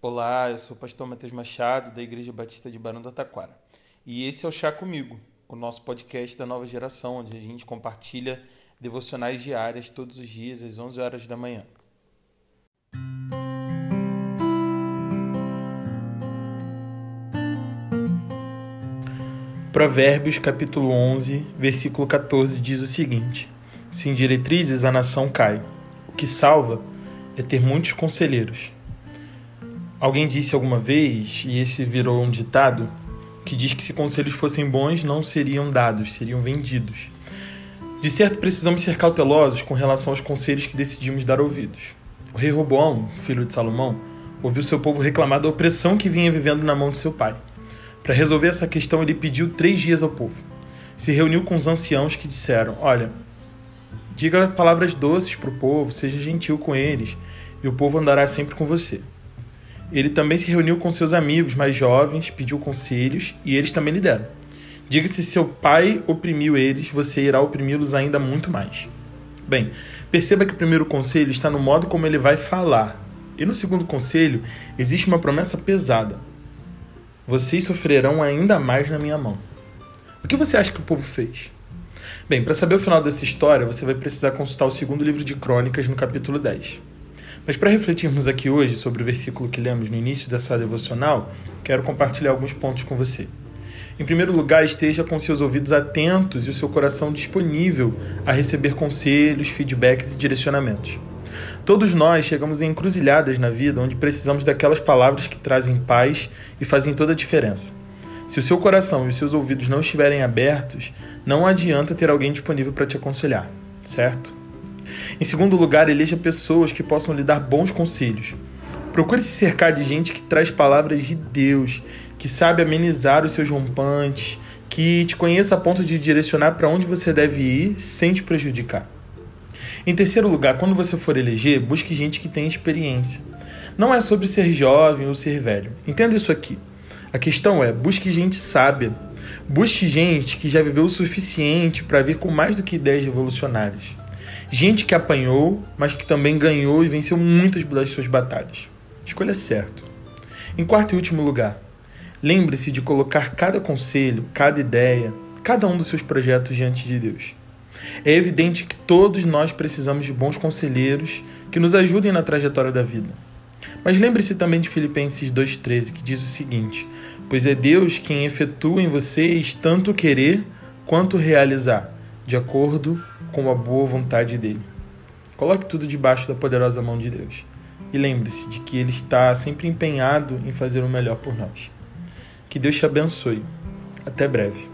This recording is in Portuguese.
Olá, eu sou o pastor Matheus Machado, da Igreja Batista de Barão do Taquara. E esse é o Chá Comigo, o nosso podcast da nova geração, onde a gente compartilha devocionais diárias todos os dias, às 11 horas da manhã. Provérbios capítulo 11, versículo 14 diz o seguinte: Sem diretrizes a nação cai. O que salva é ter muitos conselheiros. Alguém disse alguma vez, e esse virou um ditado, que diz que se conselhos fossem bons, não seriam dados, seriam vendidos. De certo, precisamos ser cautelosos com relação aos conselhos que decidimos dar ouvidos. O rei Roboão, filho de Salomão, ouviu seu povo reclamar da opressão que vinha vivendo na mão de seu pai. Para resolver essa questão, ele pediu três dias ao povo. Se reuniu com os anciãos que disseram: Olha, diga palavras doces para o povo, seja gentil com eles, e o povo andará sempre com você. Ele também se reuniu com seus amigos mais jovens, pediu conselhos e eles também lhe deram. Diga se seu pai oprimiu eles, você irá oprimi-los ainda muito mais. Bem, perceba que o primeiro conselho está no modo como ele vai falar. E no segundo conselho, existe uma promessa pesada. Vocês sofrerão ainda mais na minha mão. O que você acha que o povo fez? Bem, para saber o final dessa história, você vai precisar consultar o segundo livro de Crônicas, no capítulo 10. Mas para refletirmos aqui hoje sobre o versículo que lemos no início dessa devocional, quero compartilhar alguns pontos com você. Em primeiro lugar, esteja com seus ouvidos atentos e o seu coração disponível a receber conselhos, feedbacks e direcionamentos. Todos nós chegamos em encruzilhadas na vida onde precisamos daquelas palavras que trazem paz e fazem toda a diferença. Se o seu coração e os seus ouvidos não estiverem abertos, não adianta ter alguém disponível para te aconselhar, certo? Em segundo lugar, eleja pessoas que possam lhe dar bons conselhos. Procure se cercar de gente que traz palavras de Deus, que sabe amenizar os seus rompantes, que te conheça a ponto de direcionar para onde você deve ir sem te prejudicar. Em terceiro lugar, quando você for eleger, busque gente que tem experiência. Não é sobre ser jovem ou ser velho. Entenda isso aqui. A questão é: busque gente sábia. Busque gente que já viveu o suficiente para vir com mais do que ideias revolucionárias. Gente que apanhou, mas que também ganhou e venceu muitas das suas batalhas. Escolha certo. Em quarto e último lugar, lembre-se de colocar cada conselho, cada ideia, cada um dos seus projetos diante de Deus. É evidente que todos nós precisamos de bons conselheiros que nos ajudem na trajetória da vida. Mas lembre-se também de Filipenses 2,13, que diz o seguinte: Pois é Deus quem efetua em vocês tanto querer quanto realizar, de acordo com a boa vontade dele. Coloque tudo debaixo da poderosa mão de Deus. E lembre-se de que Ele está sempre empenhado em fazer o melhor por nós. Que Deus te abençoe. Até breve.